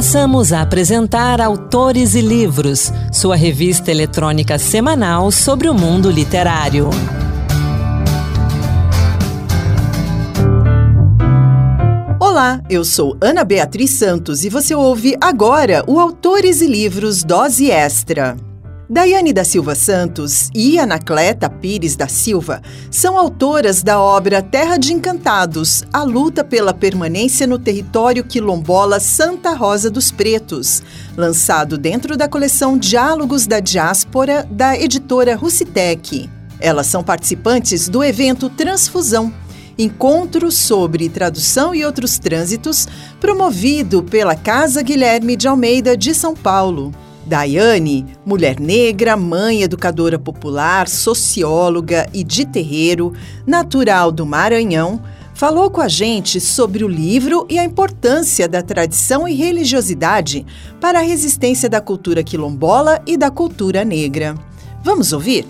Passamos a apresentar Autores e Livros, sua revista eletrônica semanal sobre o mundo literário. Olá, eu sou Ana Beatriz Santos e você ouve agora o Autores e Livros Dose Extra. Daiane da Silva Santos e Anacleta Pires da Silva são autoras da obra Terra de Encantados, a luta pela permanência no território quilombola Santa Rosa dos Pretos, lançado dentro da coleção Diálogos da Diáspora da editora Rucitec. Elas são participantes do evento Transfusão, encontro sobre tradução e outros trânsitos, promovido pela Casa Guilherme de Almeida de São Paulo. Daiane, mulher negra, mãe educadora popular, socióloga e de terreiro, natural do Maranhão, falou com a gente sobre o livro e a importância da tradição e religiosidade para a resistência da cultura quilombola e da cultura negra. Vamos ouvir?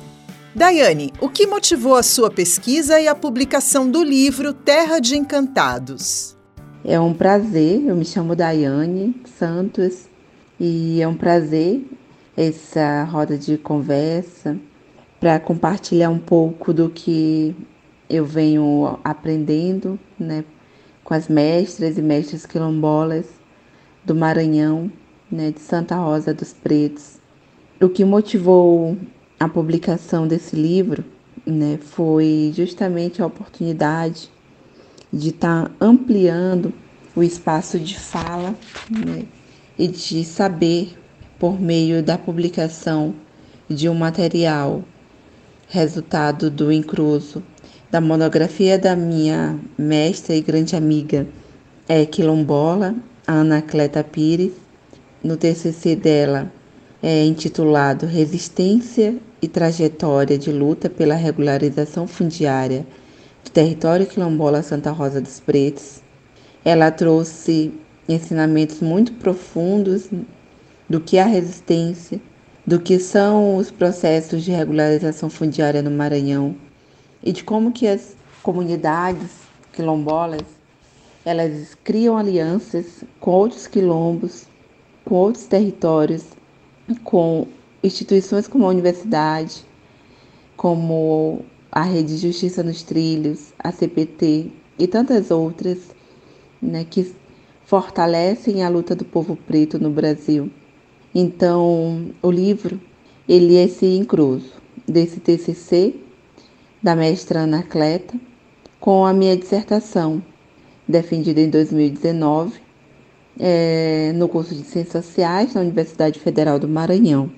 Daiane, o que motivou a sua pesquisa e a publicação do livro Terra de Encantados? É um prazer, eu me chamo Daiane Santos, e é um prazer essa roda de conversa para compartilhar um pouco do que eu venho aprendendo, né, com as mestras e mestres quilombolas do Maranhão, né, de Santa Rosa dos Pretos. O que motivou a publicação desse livro, né, foi justamente a oportunidade de estar tá ampliando o espaço de fala, né, e de saber por meio da publicação de um material resultado do incruso da monografia da minha mestra e grande amiga é quilombola, Ana Cleta Pires, no TCC dela é intitulado Resistência e Trajetória de Luta pela Regularização Fundiária do Território Quilombola Santa Rosa dos Pretos. Ela trouxe ensinamentos muito profundos do que é a resistência, do que são os processos de regularização fundiária no Maranhão e de como que as comunidades quilombolas elas criam alianças com outros quilombos, com outros territórios, com instituições como a universidade, como a Rede de Justiça nos Trilhos, a CPT e tantas outras, né, que fortalecem a luta do povo preto no Brasil. Então, o livro ele é esse incruso desse TCC da mestra Anacleta com a minha dissertação defendida em 2019 é, no curso de Ciências Sociais na Universidade Federal do Maranhão.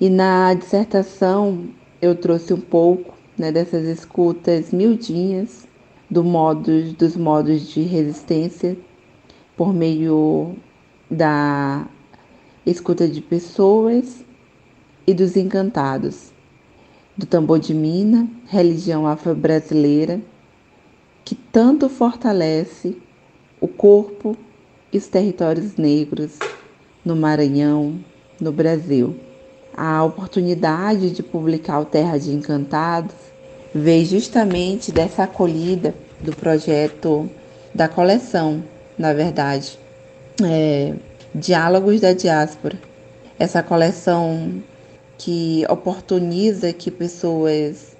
E na dissertação eu trouxe um pouco né, dessas escutas miudinhas do dos modos de resistência por meio da escuta de pessoas e dos encantados, do tambor de mina, religião afro-brasileira, que tanto fortalece o corpo e os territórios negros no Maranhão, no Brasil. A oportunidade de publicar o Terra de Encantados veio justamente dessa acolhida do projeto da coleção na verdade, é, Diálogos da Diáspora. Essa coleção que oportuniza que pessoas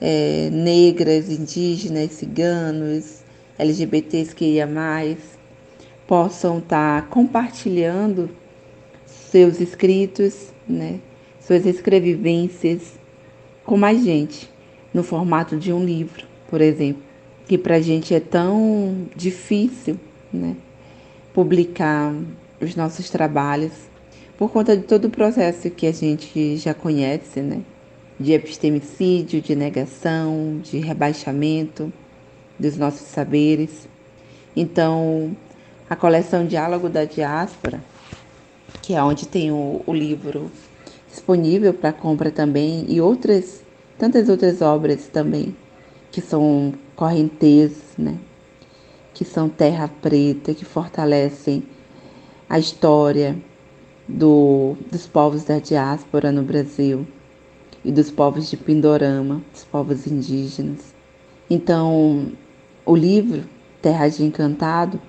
é, negras, indígenas, ciganos, LGBTs que ia mais, possam estar tá compartilhando seus escritos, né, suas escrevivências com mais gente, no formato de um livro, por exemplo, que para a gente é tão difícil né, publicar os nossos trabalhos por conta de todo o processo que a gente já conhece, né, de epistemicídio, de negação, de rebaixamento dos nossos saberes. Então, a coleção Diálogo da Diáspora, que é onde tem o, o livro disponível para compra também, e outras, tantas outras obras também, que são correntezas, né? Que são terra preta, que fortalecem a história do, dos povos da diáspora no Brasil e dos povos de Pindorama, dos povos indígenas. Então, o livro Terra de Encantado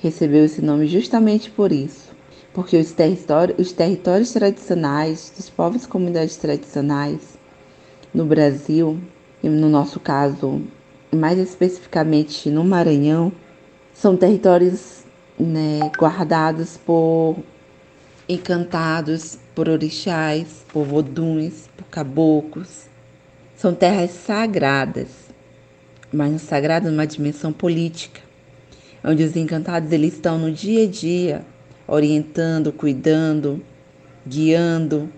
recebeu esse nome justamente por isso, porque os, territórios, os territórios tradicionais dos povos e comunidades tradicionais no Brasil, e no nosso caso, mais especificamente no Maranhão, são territórios né, guardados por encantados, por orixás, por voduns, por caboclos. São terras sagradas, mas sagradas numa dimensão política, onde os encantados eles estão no dia a dia, orientando, cuidando, guiando,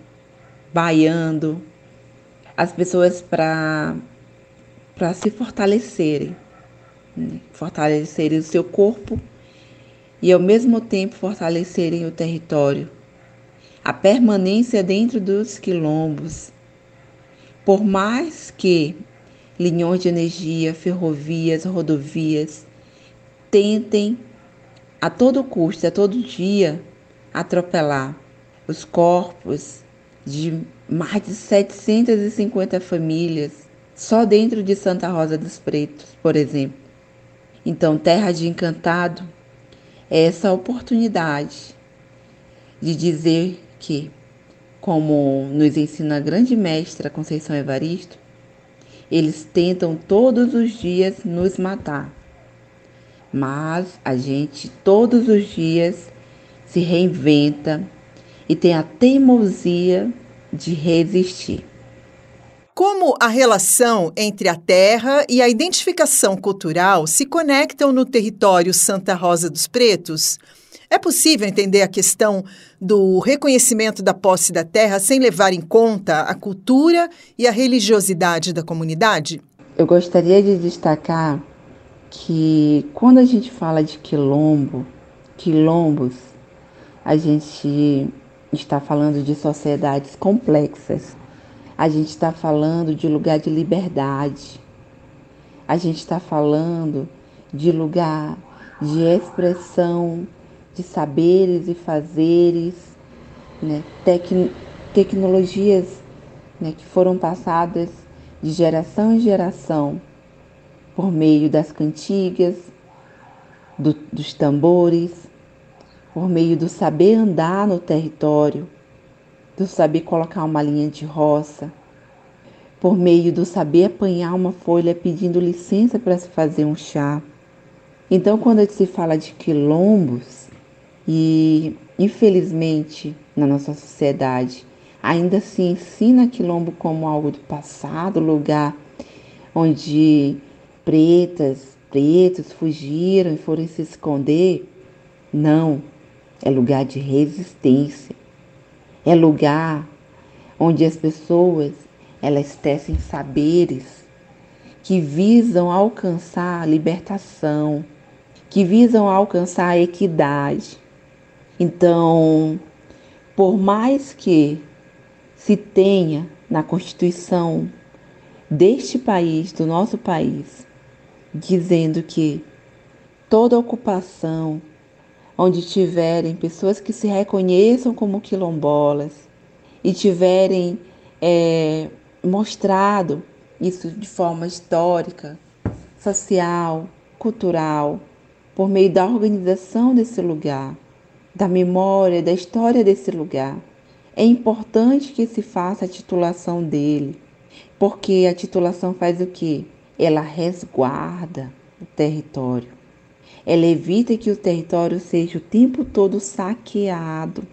baiando as pessoas para para se fortalecerem, né? fortalecerem o seu corpo e ao mesmo tempo fortalecerem o território. A permanência dentro dos quilombos. Por mais que linhões de energia, ferrovias, rodovias tentem a todo custo, a todo dia, atropelar os corpos de mais de 750 famílias só dentro de Santa Rosa dos Pretos, por exemplo. Então, Terra de Encantado é essa oportunidade de dizer que, como nos ensina a grande mestra Conceição Evaristo, eles tentam todos os dias nos matar. Mas a gente todos os dias se reinventa e tem a teimosia de resistir. Como a relação entre a terra e a identificação cultural se conectam no território Santa Rosa dos Pretos? É possível entender a questão do reconhecimento da posse da terra sem levar em conta a cultura e a religiosidade da comunidade? Eu gostaria de destacar que quando a gente fala de quilombo, quilombos, a gente está falando de sociedades complexas a gente está falando de lugar de liberdade. A gente está falando de lugar de expressão de saberes e fazeres, né? Tec tecnologias né, que foram passadas de geração em geração por meio das cantigas, do, dos tambores, por meio do saber andar no território do saber colocar uma linha de roça, por meio do saber apanhar uma folha pedindo licença para se fazer um chá. Então, quando se fala de quilombos, e infelizmente na nossa sociedade ainda se ensina quilombo como algo do passado, lugar onde pretas, pretos fugiram e foram se esconder, não, é lugar de resistência é lugar onde as pessoas elas tecem saberes que visam alcançar a libertação, que visam alcançar a equidade. Então, por mais que se tenha na Constituição deste país, do nosso país, dizendo que toda ocupação, onde tiverem pessoas que se reconheçam como quilombolas e tiverem é, mostrado isso de forma histórica, social, cultural, por meio da organização desse lugar, da memória, da história desse lugar. É importante que se faça a titulação dele, porque a titulação faz o quê? Ela resguarda o território. Ela evita que o território seja o tempo todo saqueado,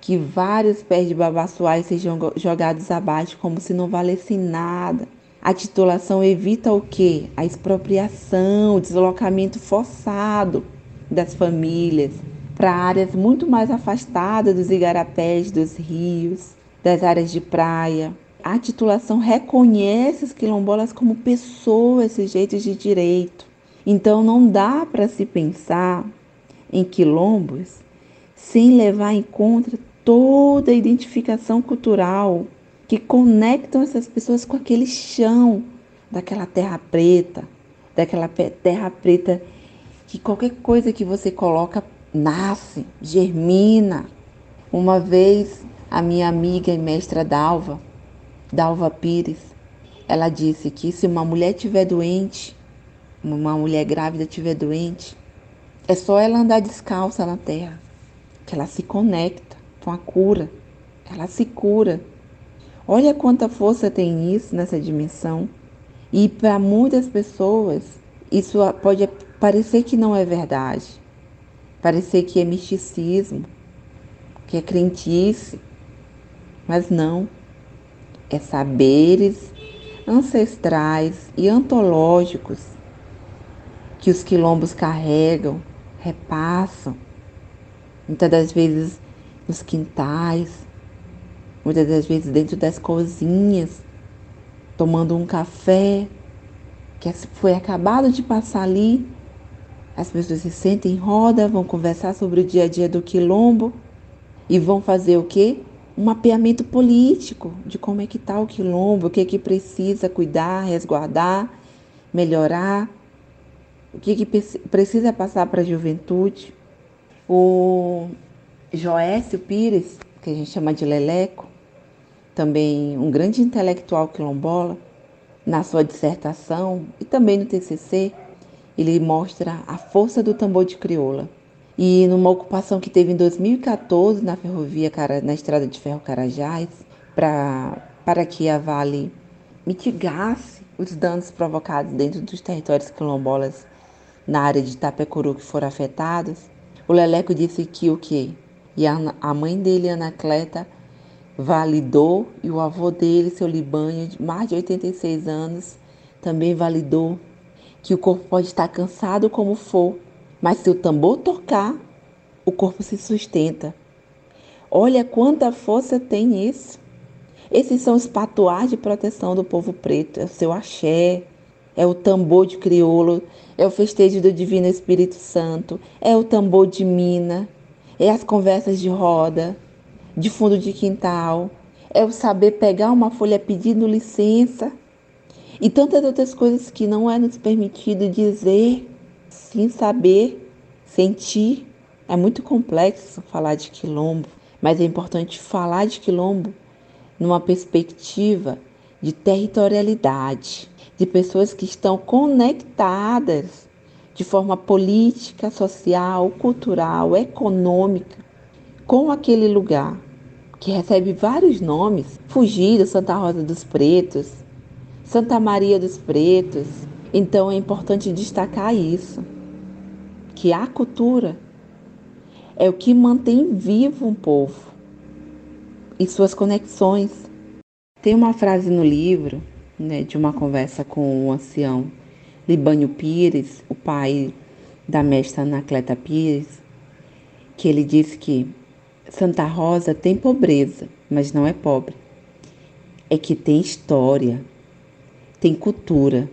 que vários pés de babaçoais sejam jogados abaixo como se não valessem nada. A titulação evita o quê? A expropriação, o deslocamento forçado das famílias para áreas muito mais afastadas dos igarapés, dos rios, das áreas de praia. A titulação reconhece os quilombolas como pessoas sujeitos de direito. Então não dá para se pensar em quilombos sem levar em conta toda a identificação cultural que conectam essas pessoas com aquele chão daquela terra preta, daquela terra preta que qualquer coisa que você coloca nasce, germina. Uma vez a minha amiga e mestra Dalva, Dalva Pires, ela disse que se uma mulher estiver doente, uma mulher grávida estiver doente, É só ela andar descalça na terra que ela se conecta com a cura. Ela se cura. Olha quanta força tem isso nessa dimensão. E para muitas pessoas, isso pode parecer que não é verdade, parecer que é misticismo, que é crentice, mas não. É saberes ancestrais e antológicos que os quilombos carregam, repassam, muitas das vezes nos quintais, muitas das vezes dentro das cozinhas, tomando um café que foi acabado de passar ali. As pessoas se sentem em roda, vão conversar sobre o dia a dia do quilombo. E vão fazer o quê? Um mapeamento político de como é que está o quilombo, o que é que precisa cuidar, resguardar, melhorar, o que, que precisa passar para a juventude. O Joécio Pires, que a gente chama de Leleco, também um grande intelectual quilombola, na sua dissertação e também no TCC, ele mostra a força do tambor de crioula. E numa ocupação que teve em 2014 na ferrovia, na estrada de ferro Carajás, pra, para que a Vale mitigasse os danos provocados dentro dos territórios quilombolas na área de Itapecuru que foram afetados, o Leleco disse que o quê? E a, a mãe dele, Anacleta, validou e o avô dele, seu Libanho, de mais de 86 anos, também validou que o corpo pode estar cansado como for, mas se o tambor tocar, o corpo se sustenta. Olha quanta força tem isso. Esses são os patuás de proteção do povo preto, é o seu axé, é o tambor de crioulo, é o festejo do Divino Espírito Santo, é o tambor de mina, é as conversas de roda, de fundo de quintal, é o saber pegar uma folha pedindo licença e tantas outras coisas que não é nos permitido dizer sem saber, sentir. É muito complexo falar de quilombo, mas é importante falar de quilombo numa perspectiva de territorialidade, de pessoas que estão conectadas de forma política, social, cultural, econômica com aquele lugar que recebe vários nomes: Fugido, Santa Rosa dos Pretos, Santa Maria dos Pretos. Então é importante destacar isso, que a cultura é o que mantém vivo um povo e suas conexões. Tem uma frase no livro, né, de uma conversa com o ancião Libânio Pires, o pai da mestra Anacleta Pires, que ele disse que Santa Rosa tem pobreza, mas não é pobre. É que tem história, tem cultura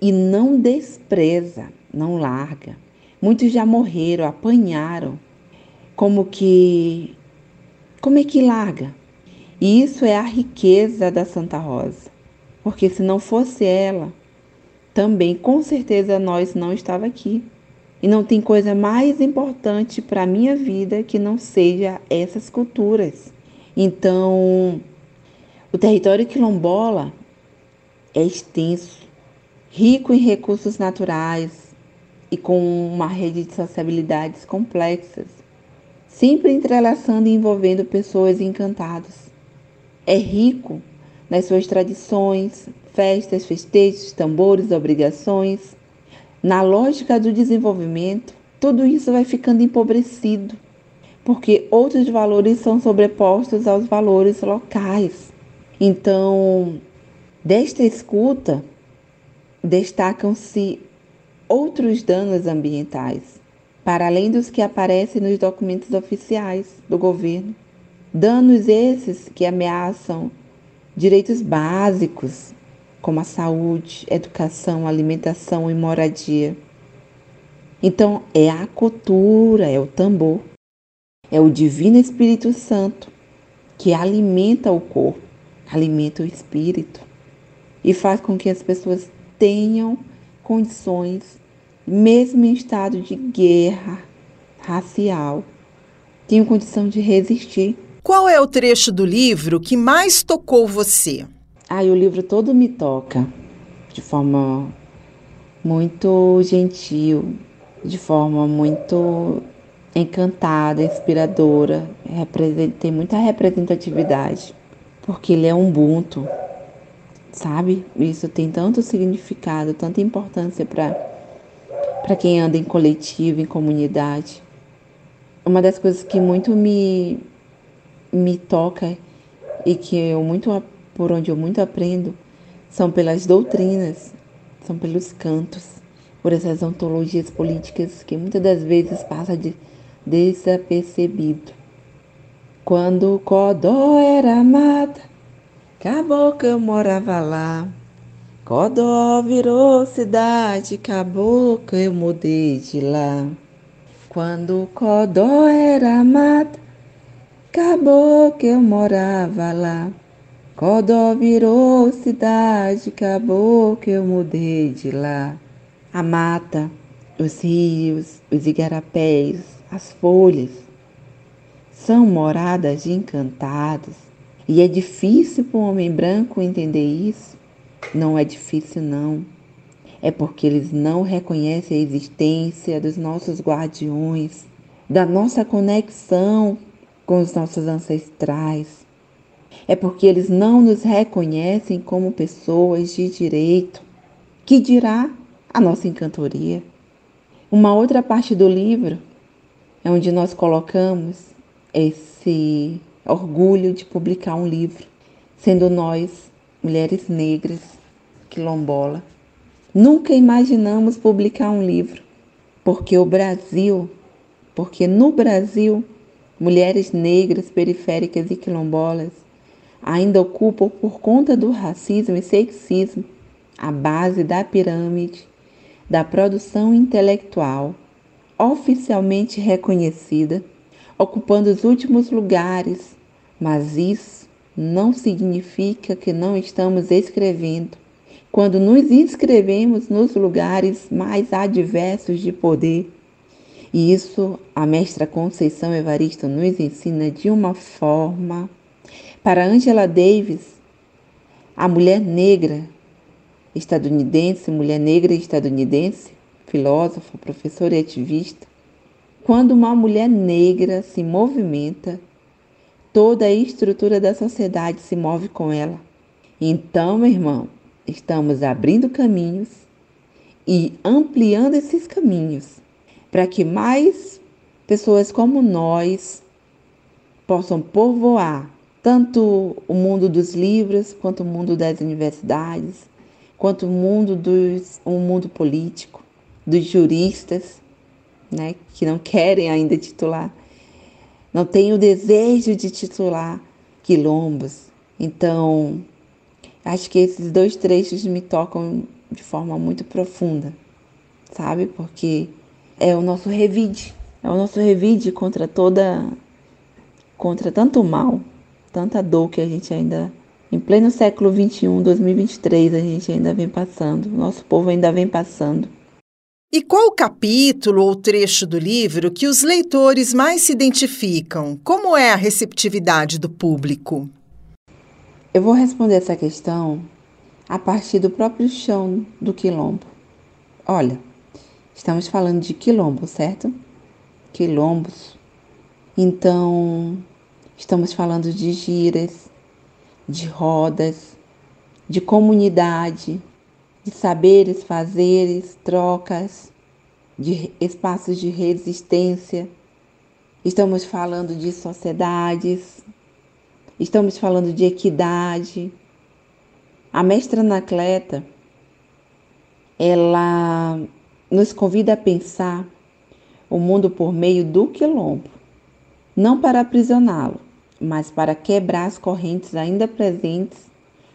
e não despreza, não larga. Muitos já morreram, apanharam. Como que como é que larga? E isso é a riqueza da Santa Rosa. Porque se não fosse ela, também com certeza nós não estava aqui. E não tem coisa mais importante para a minha vida que não seja essas culturas. Então, o território quilombola é extenso, rico em recursos naturais e com uma rede de sociabilidades complexas, sempre entrelaçando e envolvendo pessoas encantadas. É rico nas suas tradições, festas, festejos, tambores, obrigações na lógica do desenvolvimento, tudo isso vai ficando empobrecido, porque outros valores são sobrepostos aos valores locais. Então, desta escuta, destacam-se outros danos ambientais, para além dos que aparecem nos documentos oficiais do governo. Danos esses que ameaçam direitos básicos, como a saúde, educação, alimentação e moradia. Então, é a cultura, é o tambor, é o Divino Espírito Santo que alimenta o corpo, alimenta o espírito e faz com que as pessoas tenham condições, mesmo em estado de guerra racial, tenham condição de resistir. Qual é o trecho do livro que mais tocou você? Ah, o livro todo me toca de forma muito gentil de forma muito encantada, inspiradora, tem muita representatividade, porque ele é um Ubuntu, sabe? Isso tem tanto significado, tanta importância para para quem anda em coletivo, em comunidade. Uma das coisas que muito me me toca e que eu muito por onde eu muito aprendo são pelas doutrinas, são pelos cantos, por essas ontologias políticas que muitas das vezes passa de desapercebido. Quando Codó era mata, caboclo morava lá. Codó virou cidade, caboclo eu mudei de lá. Quando Codó era mata, caboclo eu morava lá. Codó virou cidade, caboclo eu mudei de lá. A mata, os rios, os igarapés, as folhas, são moradas de encantados. E é difícil para um homem branco entender isso? Não é difícil, não. É porque eles não reconhecem a existência dos nossos guardiões, da nossa conexão com os nossos ancestrais. É porque eles não nos reconhecem como pessoas de direito. Que dirá a nossa encantoria? Uma outra parte do livro é onde nós colocamos esse orgulho de publicar um livro, sendo nós mulheres negras, quilombola. Nunca imaginamos publicar um livro, porque o Brasil, porque no Brasil, mulheres negras, periféricas e quilombolas ainda ocupam, por conta do racismo e sexismo, a base da pirâmide da produção intelectual, oficialmente reconhecida, ocupando os últimos lugares, mas isso não significa que não estamos escrevendo. Quando nos inscrevemos nos lugares mais adversos de poder, e isso a mestra Conceição Evaristo nos ensina de uma forma. Para Angela Davis, a mulher negra estadunidense, mulher negra estadunidense, filósofa, professora e ativista, quando uma mulher negra se movimenta, toda a estrutura da sociedade se move com ela. Então, meu irmão, estamos abrindo caminhos e ampliando esses caminhos para que mais pessoas como nós possam povoar tanto o mundo dos livros, quanto o mundo das universidades, quanto o mundo dos o mundo político, dos juristas, né, que não querem ainda titular não tenho desejo de titular quilombos. Então, acho que esses dois trechos me tocam de forma muito profunda, sabe? Porque é o nosso revide, é o nosso revide contra toda contra tanto mal, tanta dor que a gente ainda em pleno século 21, 2023, a gente ainda vem passando, nosso povo ainda vem passando. E qual capítulo ou trecho do livro que os leitores mais se identificam? Como é a receptividade do público? Eu vou responder essa questão a partir do próprio chão do quilombo. Olha, estamos falando de quilombo, certo? Quilombos. Então, estamos falando de giras, de rodas, de comunidade, de saberes, fazeres, trocas, de espaços de resistência. Estamos falando de sociedades, estamos falando de equidade. A mestra Anacleta, ela nos convida a pensar o mundo por meio do quilombo, não para aprisioná-lo, mas para quebrar as correntes ainda presentes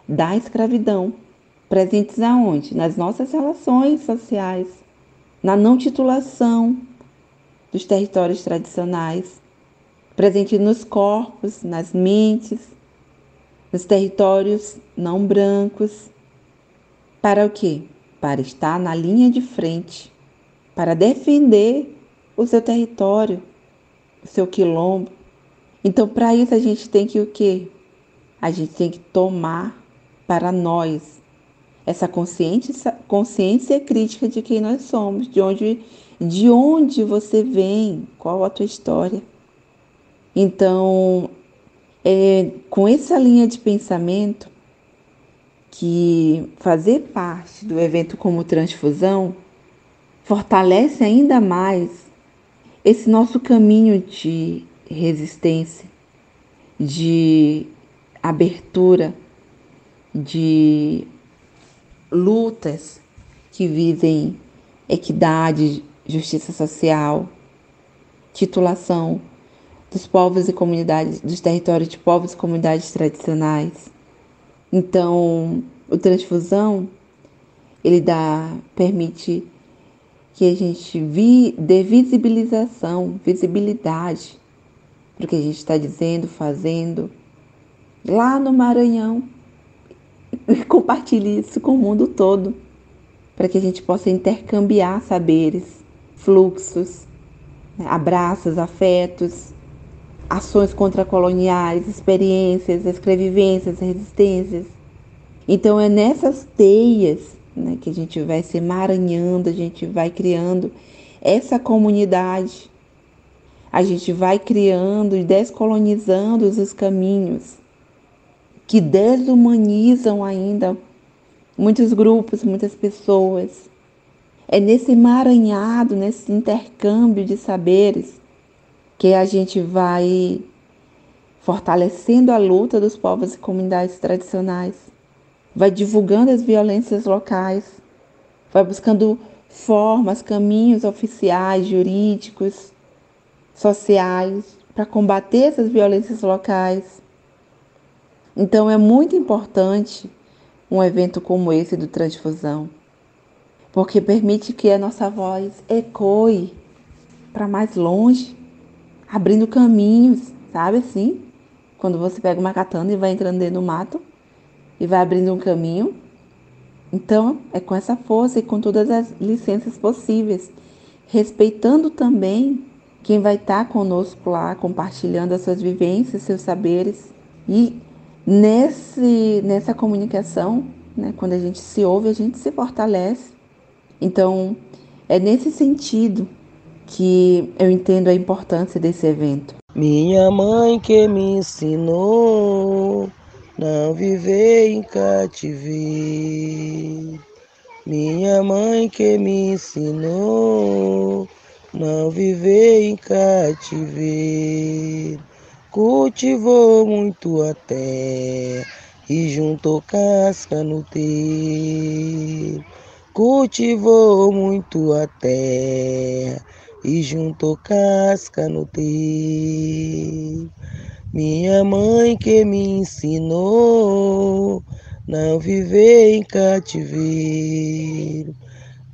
da escravidão presentes aonde? Nas nossas relações sociais, na não titulação dos territórios tradicionais, presente nos corpos, nas mentes, nos territórios não brancos. Para o quê? Para estar na linha de frente, para defender o seu território, o seu quilombo. Então, para isso a gente tem que o quê? A gente tem que tomar para nós essa consciência, consciência crítica de quem nós somos, de onde de onde você vem, qual a tua história. Então, é com essa linha de pensamento que fazer parte do evento como transfusão fortalece ainda mais esse nosso caminho de resistência, de abertura, de lutas que visem equidade, justiça social, titulação dos povos e comunidades, dos territórios de povos e comunidades tradicionais. Então, o transfusão ele dá permite que a gente vi, dê visibilização, visibilidade para o que a gente está dizendo, fazendo. Lá no Maranhão e compartilhe isso com o mundo todo para que a gente possa intercambiar saberes, fluxos, né, abraços, afetos, ações contracoloniais, experiências, escrevivências, resistências. Então é nessas teias né, que a gente vai se emaranhando, a gente vai criando essa comunidade, a gente vai criando e descolonizando os caminhos que desumanizam ainda muitos grupos, muitas pessoas. É nesse emaranhado, nesse intercâmbio de saberes, que a gente vai fortalecendo a luta dos povos e comunidades tradicionais, vai divulgando as violências locais, vai buscando formas, caminhos oficiais, jurídicos, sociais para combater essas violências locais. Então é muito importante um evento como esse do Transfusão, porque permite que a nossa voz ecoe para mais longe abrindo caminhos, sabe assim? Quando você pega uma katana e vai entrando dentro do mato e vai abrindo um caminho. Então, é com essa força e com todas as licenças possíveis, respeitando também quem vai estar conosco lá, compartilhando as suas vivências, seus saberes. E nesse, nessa comunicação, né, quando a gente se ouve, a gente se fortalece. Então, é nesse sentido que eu entendo a importância desse evento. Minha mãe que me ensinou não viver em cativeiro. Minha mãe que me ensinou não viver em cativeiro. Cultivou muito a terra e juntou casca no terro. Cultivou muito a terra e juntou casca no teu. Minha mãe que me ensinou não viver em cativeiro.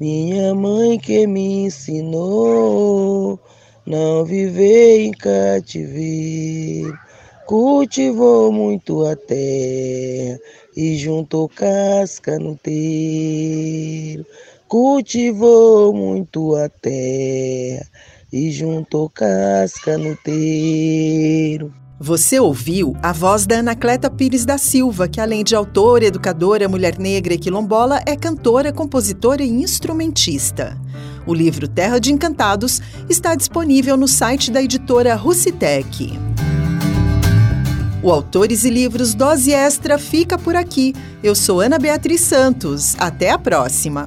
Minha mãe que me ensinou não viver em cativeiro. Cultivou muito a terra e juntou casca no terro cultivou muito a terra e juntou casca no terreiro. Você ouviu a voz da Anacleta Pires da Silva, que além de autora, educadora, mulher negra e quilombola, é cantora, compositora e instrumentista. O livro Terra de Encantados está disponível no site da editora Rucitec. O Autores e Livros Dose Extra fica por aqui. Eu sou Ana Beatriz Santos. Até a próxima!